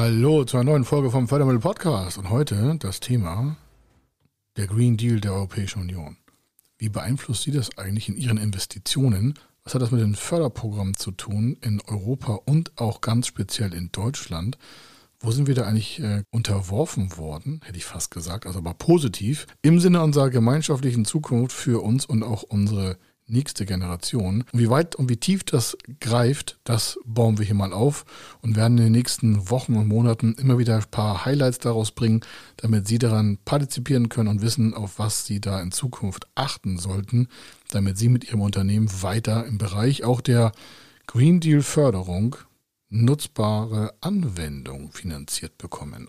Hallo zu einer neuen Folge vom Fördermittel Podcast und heute das Thema der Green Deal der Europäischen Union. Wie beeinflusst Sie das eigentlich in Ihren Investitionen? Was hat das mit den Förderprogrammen zu tun in Europa und auch ganz speziell in Deutschland? Wo sind wir da eigentlich äh, unterworfen worden, hätte ich fast gesagt, also aber positiv, im Sinne unserer gemeinschaftlichen Zukunft für uns und auch unsere nächste Generation. Und wie weit und wie tief das greift, das bauen wir hier mal auf und werden in den nächsten Wochen und Monaten immer wieder ein paar Highlights daraus bringen, damit Sie daran partizipieren können und wissen, auf was Sie da in Zukunft achten sollten, damit Sie mit Ihrem Unternehmen weiter im Bereich auch der Green Deal Förderung nutzbare Anwendung finanziert bekommen.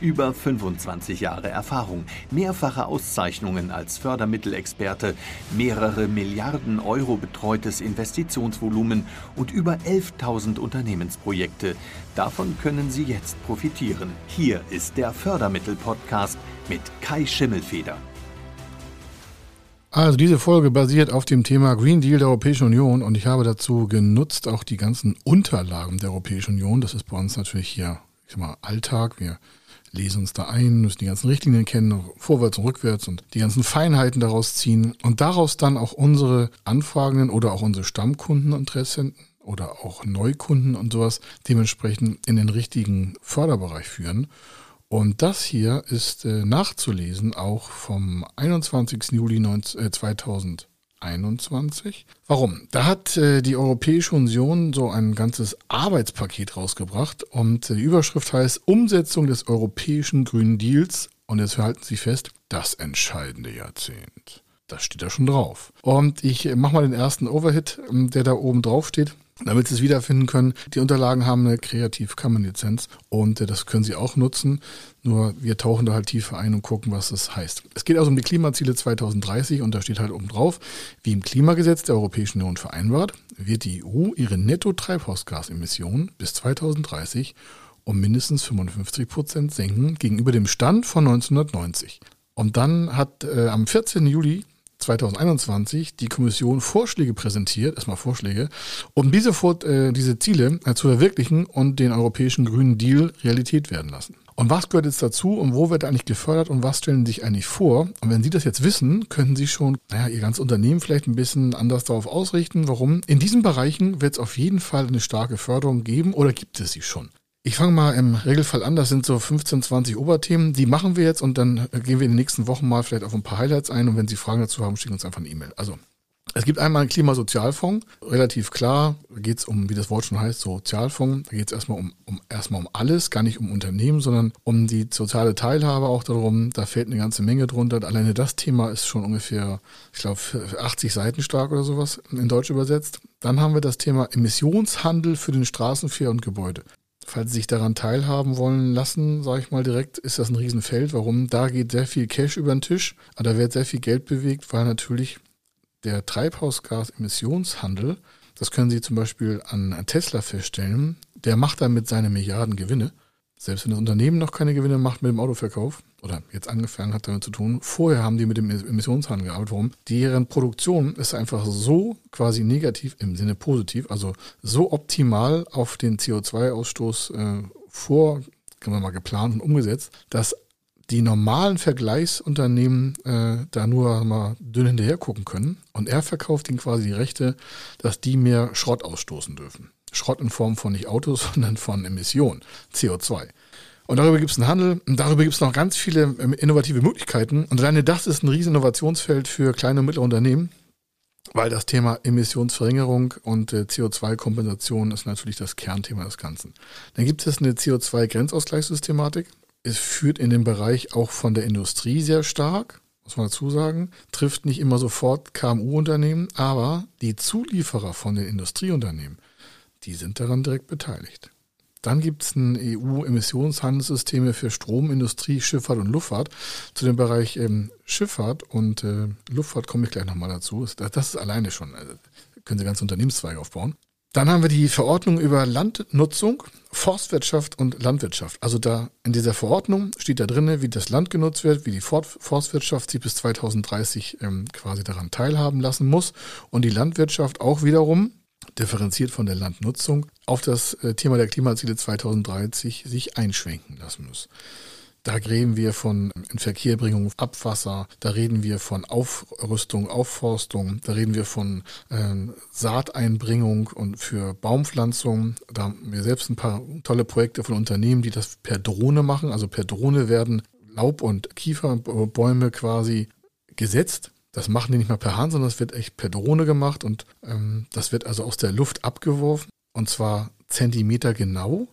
Über 25 Jahre Erfahrung, mehrfache Auszeichnungen als Fördermittelexperte, mehrere Milliarden Euro betreutes Investitionsvolumen und über 11.000 Unternehmensprojekte. Davon können Sie jetzt profitieren. Hier ist der Fördermittel-Podcast mit Kai Schimmelfeder. Also diese Folge basiert auf dem Thema Green Deal der Europäischen Union und ich habe dazu genutzt auch die ganzen Unterlagen der Europäischen Union. Das ist bei uns natürlich hier, ich sag mal, Alltag. Wir lesen uns da ein, müssen die ganzen Richtlinien kennen, vorwärts und rückwärts und die ganzen Feinheiten daraus ziehen und daraus dann auch unsere Anfragenden oder auch unsere Stammkunden, Interessenten oder auch Neukunden und sowas dementsprechend in den richtigen Förderbereich führen. Und das hier ist äh, nachzulesen auch vom 21. Juli 19, äh, 2000. 21. Warum? Da hat äh, die Europäische Union so ein ganzes Arbeitspaket rausgebracht und äh, die Überschrift heißt Umsetzung des Europäischen Grünen Deals und jetzt halten Sie fest, das entscheidende Jahrzehnt. Das steht da schon drauf. Und ich äh, mache mal den ersten Overhit, ähm, der da oben drauf steht damit Sie es wiederfinden können. Die Unterlagen haben eine Kreativ-Common-Lizenz und äh, das können Sie auch nutzen. Nur wir tauchen da halt tiefer ein und gucken, was das heißt. Es geht also um die Klimaziele 2030 und da steht halt oben drauf, wie im Klimagesetz der Europäischen Union vereinbart, wird die EU ihre Netto-Treibhausgasemissionen bis 2030 um mindestens 55 Prozent senken gegenüber dem Stand von 1990. Und dann hat äh, am 14. Juli 2021 die Kommission Vorschläge präsentiert, erstmal Vorschläge, um diese, äh, diese Ziele äh, zu verwirklichen und den europäischen Grünen Deal Realität werden lassen. Und was gehört jetzt dazu und wo wird eigentlich gefördert und was stellen Sie sich eigentlich vor? Und wenn Sie das jetzt wissen, können Sie schon naja, Ihr ganzes Unternehmen vielleicht ein bisschen anders darauf ausrichten. Warum? In diesen Bereichen wird es auf jeden Fall eine starke Förderung geben oder gibt es sie schon? Ich fange mal im Regelfall an. Das sind so 15, 20 Oberthemen. Die machen wir jetzt und dann gehen wir in den nächsten Wochen mal vielleicht auf ein paar Highlights ein. Und wenn Sie Fragen dazu haben, schicken uns einfach eine E-Mail. Also, es gibt einmal einen Klimasozialfonds. Relativ klar, da geht es um, wie das Wort schon heißt, Sozialfonds. Da geht es erstmal um, um, erstmal um alles, gar nicht um Unternehmen, sondern um die soziale Teilhabe auch darum. Da fällt eine ganze Menge drunter. Alleine das Thema ist schon ungefähr, ich glaube, 80 Seiten stark oder sowas in Deutsch übersetzt. Dann haben wir das Thema Emissionshandel für den Straßenverkehr und Gebäude. Falls Sie sich daran teilhaben wollen lassen, sage ich mal direkt, ist das ein Riesenfeld. Warum? Da geht sehr viel Cash über den Tisch, aber da wird sehr viel Geld bewegt, weil natürlich der Treibhausgasemissionshandel, das können Sie zum Beispiel an Tesla feststellen, der macht damit seine Milliarden Gewinne. Selbst wenn das Unternehmen noch keine Gewinne macht mit dem Autoverkauf oder jetzt angefangen hat damit zu tun, vorher haben die mit dem Emissionshandel gearbeitet. Warum? Deren Produktion ist einfach so quasi negativ im Sinne positiv, also so optimal auf den CO2-Ausstoß äh, vor, kann man mal geplant und umgesetzt, dass die normalen Vergleichsunternehmen äh, da nur mal dünn hinterher gucken können. Und er verkauft ihnen quasi die Rechte, dass die mehr Schrott ausstoßen dürfen. Schrott in Form von nicht Autos, sondern von Emissionen, CO2. Und darüber gibt es einen Handel und darüber gibt es noch ganz viele ähm, innovative Möglichkeiten. Und alleine das ist ein riesen Innovationsfeld für kleine und mittlere Unternehmen, weil das Thema Emissionsverringerung und äh, CO2-Kompensation ist natürlich das Kernthema des Ganzen. Dann gibt es eine CO2-Grenzausgleichssystematik. Es führt in den Bereich auch von der Industrie sehr stark, muss man dazu sagen, trifft nicht immer sofort KMU-Unternehmen, aber die Zulieferer von den Industrieunternehmen, die sind daran direkt beteiligt. Dann gibt es ein EU-Emissionshandelssysteme für Strom, Industrie, Schifffahrt und Luftfahrt. Zu dem Bereich ähm, Schifffahrt und äh, Luftfahrt komme ich gleich nochmal dazu. Das, ist alleine schon, also können Sie ganze Unternehmenszweige aufbauen. Dann haben wir die Verordnung über Landnutzung, Forstwirtschaft und Landwirtschaft. Also da in dieser Verordnung steht da drin, wie das Land genutzt wird, wie die Forstwirtschaft sich bis 2030 ähm, quasi daran teilhaben lassen muss und die Landwirtschaft auch wiederum differenziert von der Landnutzung auf das äh, Thema der Klimaziele 2030 sich einschwenken lassen muss. Da reden wir von Inverkehrbringung Abwasser, da reden wir von Aufrüstung, Aufforstung, da reden wir von ähm, Saateinbringung und für Baumpflanzung. Da haben wir selbst ein paar tolle Projekte von Unternehmen, die das per Drohne machen. Also per Drohne werden Laub- und Kieferbäume quasi gesetzt. Das machen die nicht mal per Hand, sondern das wird echt per Drohne gemacht und ähm, das wird also aus der Luft abgeworfen und zwar Zentimeter genau.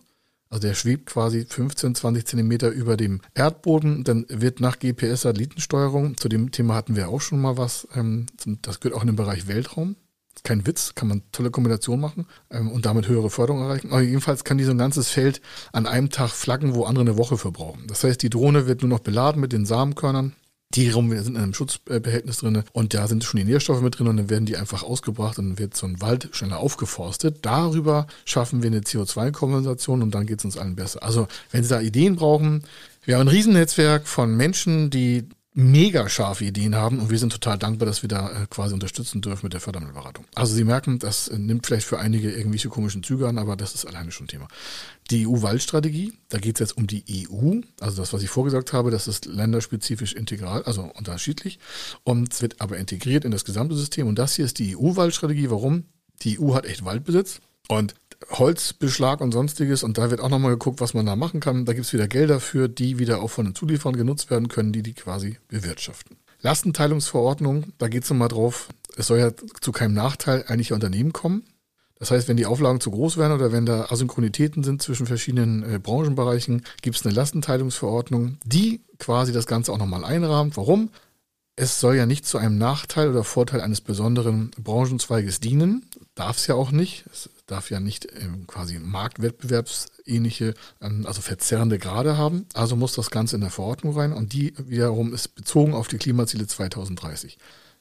Also der schwebt quasi 15, 20 Zentimeter über dem Erdboden. Dann wird nach GPS-Satellitensteuerung, zu dem Thema hatten wir auch schon mal was, ähm, das gehört auch in den Bereich Weltraum. Kein Witz, kann man tolle Kombination machen ähm, und damit höhere Förderung erreichen. Aber jedenfalls kann die so ein ganzes Feld an einem Tag flaggen, wo andere eine Woche verbrauchen. Das heißt, die Drohne wird nur noch beladen mit den Samenkörnern die rum sind in einem Schutzbehältnis drin und da sind schon die Nährstoffe mit drin und dann werden die einfach ausgebracht und dann wird so ein Wald schneller aufgeforstet. Darüber schaffen wir eine CO2-Kompensation und dann geht es uns allen besser. Also wenn Sie da Ideen brauchen, wir haben ein Riesennetzwerk von Menschen, die mega scharfe Ideen haben und wir sind total dankbar, dass wir da äh, quasi unterstützen dürfen mit der Fördermittelberatung. Also Sie merken, das äh, nimmt vielleicht für einige irgendwelche komischen Züge an, aber das ist alleine schon Thema. Die EU-Waldstrategie, da geht es jetzt um die EU, also das, was ich vorgesagt habe, das ist länderspezifisch integral, also unterschiedlich und wird aber integriert in das gesamte System und das hier ist die EU-Waldstrategie. Warum? Die EU hat echt Waldbesitz und Holzbeschlag und sonstiges. Und da wird auch nochmal geguckt, was man da machen kann. Da gibt es wieder Gelder für, die wieder auch von den Zulieferern genutzt werden können, die die quasi bewirtschaften. Lastenteilungsverordnung, da geht es nochmal drauf, es soll ja zu keinem Nachteil eigentlich Unternehmen kommen. Das heißt, wenn die Auflagen zu groß werden oder wenn da Asynchronitäten sind zwischen verschiedenen äh, Branchenbereichen, gibt es eine Lastenteilungsverordnung, die quasi das Ganze auch nochmal einrahmt. Warum? Es soll ja nicht zu einem Nachteil oder Vorteil eines besonderen Branchenzweiges dienen. Darf es ja auch nicht. Es darf ja nicht ähm, quasi marktwettbewerbsähnliche, ähm, also verzerrende Grade haben. Also muss das Ganze in der Verordnung rein und die wiederum ist bezogen auf die Klimaziele 2030.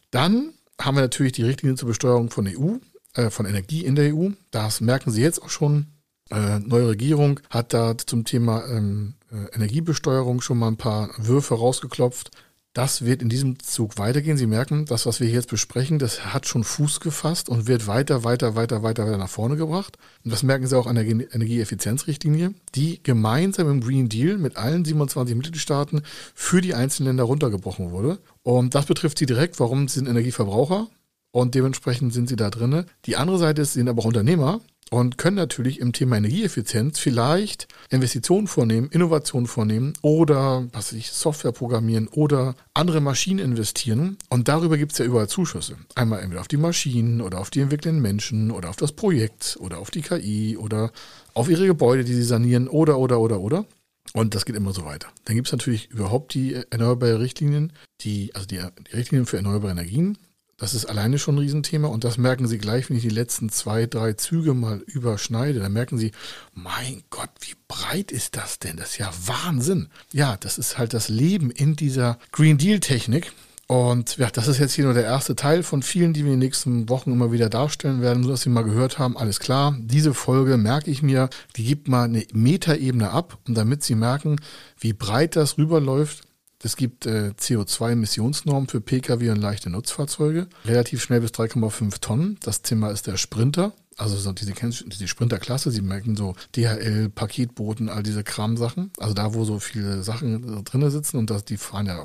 Dann haben wir natürlich die Richtlinien zur Besteuerung von EU, äh, von Energie in der EU. Das merken Sie jetzt auch schon. Äh, neue Regierung hat da zum Thema ähm, äh, Energiebesteuerung schon mal ein paar Würfe rausgeklopft. Das wird in diesem Zug weitergehen. Sie merken, das, was wir jetzt besprechen, das hat schon Fuß gefasst und wird weiter, weiter, weiter, weiter, weiter nach vorne gebracht. Und das merken Sie auch an der Energieeffizienzrichtlinie, die gemeinsam im Green Deal mit allen 27 Mitgliedstaaten für die einzelnen Länder runtergebrochen wurde. Und das betrifft Sie direkt. Warum? Sind Energieverbraucher und dementsprechend sind Sie da drinne. Die andere Seite ist, Sie sind aber auch Unternehmer und können natürlich im Thema Energieeffizienz vielleicht Investitionen vornehmen, Innovationen vornehmen oder was weiß ich, Software programmieren oder andere Maschinen investieren. Und darüber gibt es ja überall Zuschüsse. Einmal entweder auf die Maschinen oder auf die entwickelnden Menschen oder auf das Projekt oder auf die KI oder auf ihre Gebäude, die sie sanieren oder oder oder oder. Und das geht immer so weiter. Dann gibt es natürlich überhaupt die erneuerbare Richtlinien, die, also die, die Richtlinien für erneuerbare Energien, das ist alleine schon ein Riesenthema und das merken Sie gleich, wenn ich die letzten zwei, drei Züge mal überschneide. Da merken Sie, mein Gott, wie breit ist das denn? Das ist ja Wahnsinn. Ja, das ist halt das Leben in dieser Green Deal-Technik. Und ja, das ist jetzt hier nur der erste Teil von vielen, die wir in den nächsten Wochen immer wieder darstellen werden, so dass Sie mal gehört haben, alles klar, diese Folge merke ich mir, die gibt mal eine Metaebene ab und damit Sie merken, wie breit das rüberläuft, es gibt äh, CO2-Emissionsnormen für Pkw und leichte Nutzfahrzeuge. Relativ schnell bis 3,5 Tonnen. Das Thema ist der Sprinter. Also so diese, diese Sprinterklasse, Sie merken so DHL, Paketboten, all diese Kramsachen. Also da, wo so viele Sachen drin sitzen und das, die fahren ja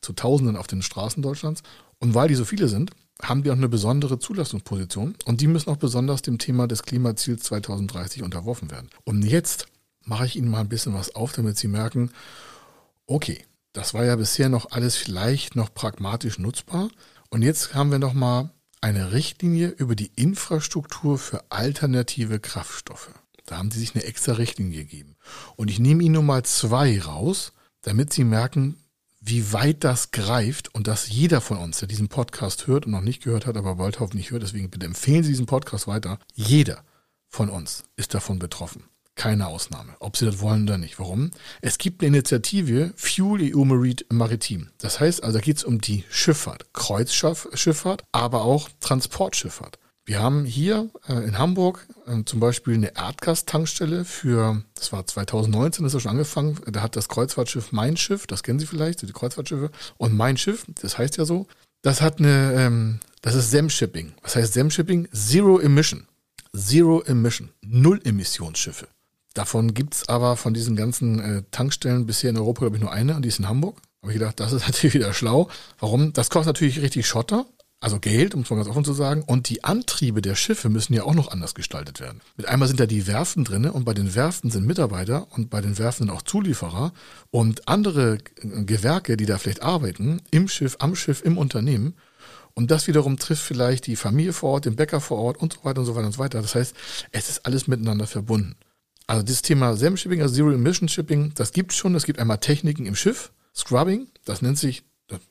zu Tausenden auf den Straßen Deutschlands. Und weil die so viele sind, haben die auch eine besondere Zulassungsposition und die müssen auch besonders dem Thema des Klimaziels 2030 unterworfen werden. Und jetzt mache ich Ihnen mal ein bisschen was auf, damit Sie merken, okay, das war ja bisher noch alles vielleicht noch pragmatisch nutzbar. Und jetzt haben wir noch mal eine Richtlinie über die Infrastruktur für alternative Kraftstoffe. Da haben sie sich eine extra Richtlinie gegeben. Und ich nehme Ihnen nur mal zwei raus, damit Sie merken, wie weit das greift und dass jeder von uns, der diesen Podcast hört und noch nicht gehört hat, aber bald hoffentlich hört, deswegen bitte empfehlen Sie diesen Podcast weiter. Jeder von uns ist davon betroffen. Keine Ausnahme, ob sie das wollen oder nicht. Warum? Es gibt eine Initiative Fuel EU Maritim. Das heißt also, da geht es um die Schifffahrt, Kreuzschifffahrt, aber auch Transportschifffahrt. Wir haben hier äh, in Hamburg äh, zum Beispiel eine Erdgastankstelle für, das war 2019, das ist schon angefangen, da hat das Kreuzfahrtschiff Mein Schiff, das kennen Sie vielleicht, die Kreuzfahrtschiffe, und Mein Schiff, das heißt ja so, das hat eine, ähm, das ist SEM-Shipping. Was heißt SEM-Shipping? Zero Emission. Zero Emission. Null Emissionsschiffe. Davon gibt es aber von diesen ganzen äh, Tankstellen bisher in Europa, glaube ich, nur eine, und die ist in Hamburg. Habe ich gedacht, das ist natürlich wieder schlau. Warum? Das kostet natürlich richtig Schotter, also Geld, um es mal ganz offen zu sagen. Und die Antriebe der Schiffe müssen ja auch noch anders gestaltet werden. Mit einmal sind da die Werften drin und bei den Werften sind Mitarbeiter und bei den Werften sind auch Zulieferer und andere Gewerke, die da vielleicht arbeiten, im Schiff, am Schiff, im Unternehmen. Und das wiederum trifft vielleicht die Familie vor Ort, den Bäcker vor Ort und so weiter und so weiter und so weiter. Das heißt, es ist alles miteinander verbunden. Also dieses Thema SEM-Shipping, also Zero Emission Shipping, das gibt es schon. Es gibt einmal Techniken im Schiff, Scrubbing, das nennt sich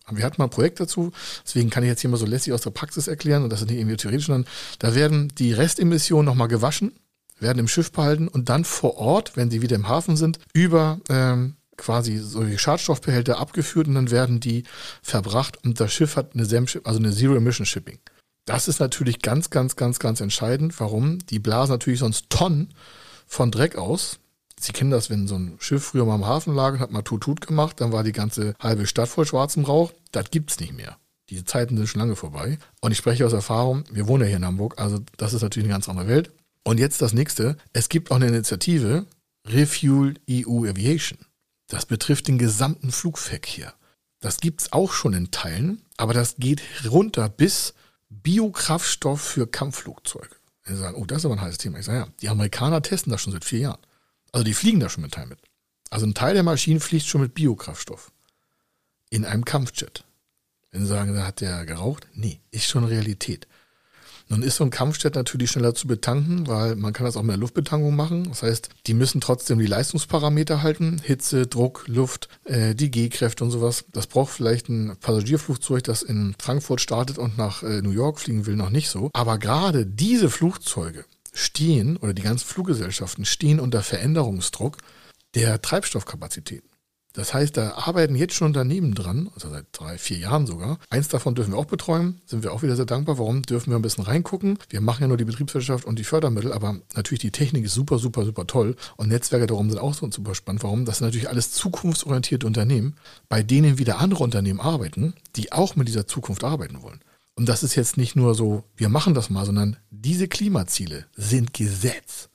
wir hatten mal ein Projekt dazu, deswegen kann ich jetzt hier mal so lässig aus der Praxis erklären und das ist nicht irgendwie theoretisch, sondern da werden die Restemissionen nochmal gewaschen, werden im Schiff behalten und dann vor Ort, wenn sie wieder im Hafen sind, über ähm, quasi solche Schadstoffbehälter abgeführt und dann werden die verbracht und das Schiff hat eine SEM, also eine Zero Emission Shipping. Das ist natürlich ganz, ganz, ganz, ganz entscheidend. Warum? Die blasen natürlich sonst Tonnen von Dreck aus Sie kennen das, wenn so ein Schiff früher mal im Hafen lag und hat mal Tut-Tut gemacht, dann war die ganze halbe Stadt voll schwarzem Rauch. Das gibt's nicht mehr. Diese Zeiten sind schon lange vorbei. Und ich spreche aus Erfahrung, wir wohnen ja hier in Hamburg, also das ist natürlich eine ganz andere Welt. Und jetzt das nächste. Es gibt auch eine Initiative, Refuel EU Aviation. Das betrifft den gesamten Flugverkehr. Das gibt's auch schon in Teilen, aber das geht runter bis Biokraftstoff für Kampfflugzeuge. Sie sagen, oh, das ist aber ein heißes Thema. Ich sage, ja, die Amerikaner testen das schon seit vier Jahren. Also die fliegen da schon mit Teil mit. Also ein Teil der Maschinen fliegt schon mit Biokraftstoff. In einem Kampfjet. Wenn Sie sagen, da hat der geraucht? Nee, ist schon Realität. Nun ist so ein Kampfjet natürlich schneller zu betanken, weil man kann das auch mit der Luftbetankung machen. Das heißt, die müssen trotzdem die Leistungsparameter halten. Hitze, Druck, Luft, äh, die G-Kräfte und sowas. Das braucht vielleicht ein Passagierflugzeug, das in Frankfurt startet und nach äh, New York fliegen will, noch nicht so. Aber gerade diese Flugzeuge, stehen oder die ganzen Fluggesellschaften stehen unter Veränderungsdruck der Treibstoffkapazitäten. Das heißt, da arbeiten jetzt schon Unternehmen dran, also seit drei, vier Jahren sogar. Eins davon dürfen wir auch betreuen, sind wir auch wieder sehr dankbar. Warum dürfen wir ein bisschen reingucken? Wir machen ja nur die Betriebswirtschaft und die Fördermittel, aber natürlich die Technik ist super, super, super toll. Und Netzwerke darum sind auch so super spannend. Warum? Das sind natürlich alles zukunftsorientierte Unternehmen, bei denen wieder andere Unternehmen arbeiten, die auch mit dieser Zukunft arbeiten wollen. Und das ist jetzt nicht nur so, wir machen das mal, sondern diese Klimaziele sind Gesetz.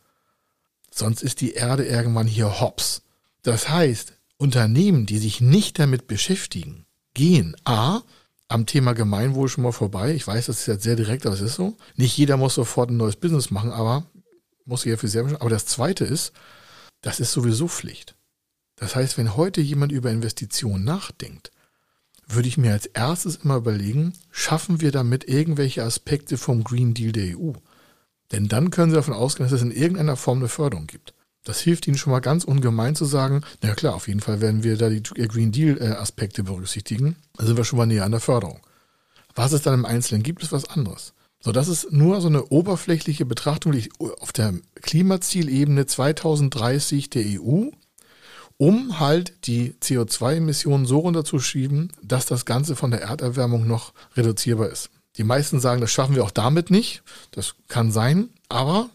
Sonst ist die Erde irgendwann hier hops. Das heißt, Unternehmen, die sich nicht damit beschäftigen, gehen A, am Thema Gemeinwohl schon mal vorbei. Ich weiß, das ist jetzt sehr direkt, aber es ist so. Nicht jeder muss sofort ein neues Business machen, aber muss sich ja für sehr Aber das zweite ist, das ist sowieso Pflicht. Das heißt, wenn heute jemand über Investitionen nachdenkt, würde ich mir als erstes immer überlegen, schaffen wir damit irgendwelche Aspekte vom Green Deal der EU? Denn dann können Sie davon ausgehen, dass es in irgendeiner Form eine Förderung gibt. Das hilft Ihnen schon mal ganz ungemein zu sagen, na klar, auf jeden Fall werden wir da die Green Deal äh, berücksichtigen. Da sind wir schon mal näher an der Förderung. Was es dann im Einzelnen gibt, ist was anderes. So, das ist nur so eine oberflächliche Betrachtung, die auf der Klimazielebene 2030 der EU um halt die CO2-Emissionen so runterzuschieben, dass das Ganze von der Erderwärmung noch reduzierbar ist. Die meisten sagen, das schaffen wir auch damit nicht. Das kann sein, aber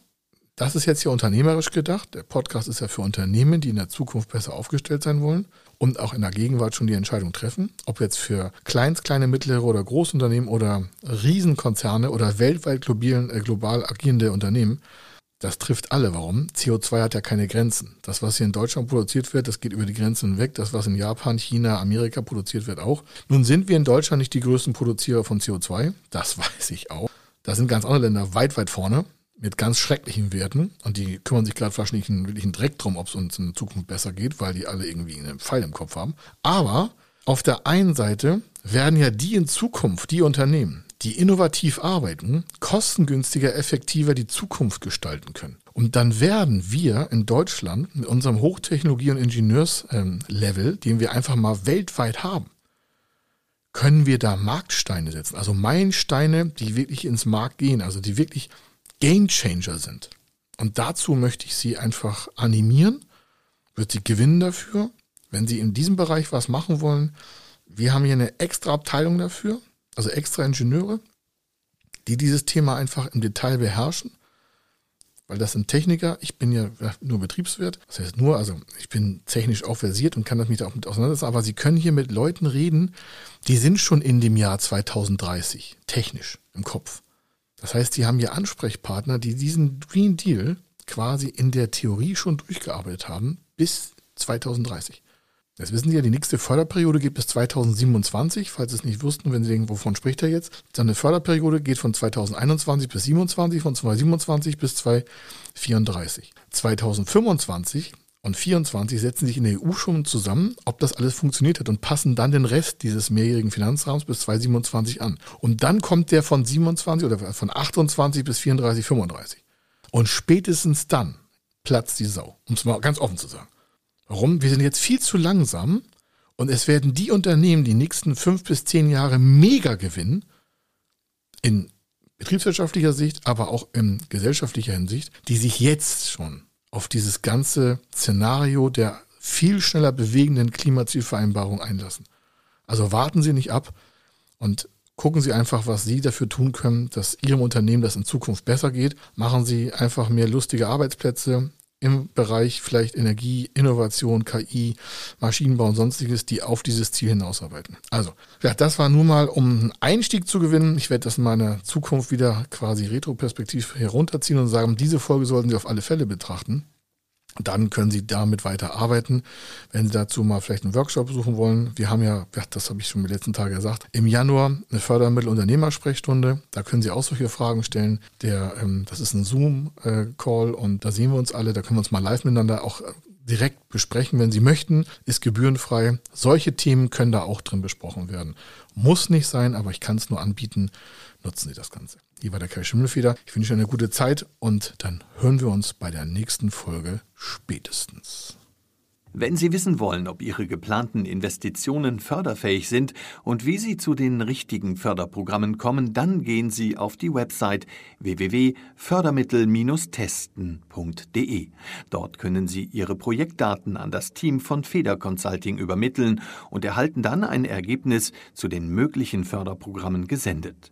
das ist jetzt ja unternehmerisch gedacht. Der Podcast ist ja für Unternehmen, die in der Zukunft besser aufgestellt sein wollen und auch in der Gegenwart schon die Entscheidung treffen, ob jetzt für kleins, kleine, mittlere oder Großunternehmen oder Riesenkonzerne oder weltweit global, äh, global agierende Unternehmen. Das trifft alle. Warum? CO2 hat ja keine Grenzen. Das, was hier in Deutschland produziert wird, das geht über die Grenzen weg. Das, was in Japan, China, Amerika produziert wird, auch. Nun sind wir in Deutschland nicht die größten Produzierer von CO2. Das weiß ich auch. Da sind ganz andere Länder weit, weit vorne mit ganz schrecklichen Werten. Und die kümmern sich gerade wahrscheinlich einen wirklichen Dreck drum, ob es uns in Zukunft besser geht, weil die alle irgendwie einen Pfeil im Kopf haben. Aber auf der einen Seite werden ja die in Zukunft, die Unternehmen, die innovativ arbeiten, kostengünstiger, effektiver die Zukunft gestalten können. Und dann werden wir in Deutschland mit unserem Hochtechnologie- und Ingenieurslevel, den wir einfach mal weltweit haben, können wir da Marktsteine setzen. Also Meilensteine, die wirklich ins Markt gehen, also die wirklich Gamechanger sind. Und dazu möchte ich Sie einfach animieren, wird Sie gewinnen dafür, wenn Sie in diesem Bereich was machen wollen. Wir haben hier eine extra Abteilung dafür, also extra Ingenieure, die dieses Thema einfach im Detail beherrschen weil das sind Techniker. Ich bin ja nur Betriebswirt. Das heißt nur, also ich bin technisch auch versiert und kann das mich da auch mit auseinandersetzen. Aber Sie können hier mit Leuten reden, die sind schon in dem Jahr 2030 technisch im Kopf. Das heißt, Sie haben hier Ansprechpartner, die diesen Green Deal quasi in der Theorie schon durchgearbeitet haben bis 2030. Das wissen Sie ja, die nächste Förderperiode geht bis 2027, falls Sie es nicht wussten, wenn Sie denken, wovon spricht er jetzt. Dann eine Förderperiode geht von 2021 bis 2027, von 2027 bis 2034. 2025 und 2024 setzen sich in der EU schon zusammen, ob das alles funktioniert hat und passen dann den Rest dieses mehrjährigen Finanzrahmens bis 2027 an. Und dann kommt der von 27 oder von 28 bis 34, 35. Und spätestens dann platzt die Sau, um es mal ganz offen zu sagen. Warum? Wir sind jetzt viel zu langsam und es werden die Unternehmen die nächsten fünf bis zehn Jahre mega gewinnen, in betriebswirtschaftlicher Sicht, aber auch in gesellschaftlicher Hinsicht, die sich jetzt schon auf dieses ganze Szenario der viel schneller bewegenden Klimazielvereinbarung einlassen. Also warten Sie nicht ab und gucken Sie einfach, was Sie dafür tun können, dass Ihrem Unternehmen das in Zukunft besser geht. Machen Sie einfach mehr lustige Arbeitsplätze, im Bereich vielleicht Energie, Innovation, KI, Maschinenbau und sonstiges, die auf dieses Ziel hinausarbeiten. Also, ja, das war nur mal, um einen Einstieg zu gewinnen. Ich werde das in meiner Zukunft wieder quasi retroperspektiv herunterziehen und sagen, diese Folge sollten Sie auf alle Fälle betrachten dann können Sie damit weiter arbeiten. Wenn Sie dazu mal vielleicht einen Workshop besuchen wollen, wir haben ja, das habe ich schon die letzten Tage gesagt, im Januar eine Fördermittelunternehmersprechstunde. Da können Sie auch solche Fragen stellen. Der, ähm, das ist ein Zoom-Call und da sehen wir uns alle. Da können wir uns mal live miteinander auch äh, direkt besprechen, wenn Sie möchten. Ist gebührenfrei. Solche Themen können da auch drin besprochen werden. Muss nicht sein, aber ich kann es nur anbieten. Nutzen Sie das Ganze. Hier war der Kai Schimmelfeder. Ich wünsche eine gute Zeit und dann hören wir uns bei der nächsten Folge spätestens. Wenn Sie wissen wollen, ob Ihre geplanten Investitionen förderfähig sind und wie Sie zu den richtigen Förderprogrammen kommen, dann gehen Sie auf die Website www.fördermittel-testen.de. Dort können Sie Ihre Projektdaten an das Team von Feder Consulting übermitteln und erhalten dann ein Ergebnis zu den möglichen Förderprogrammen gesendet.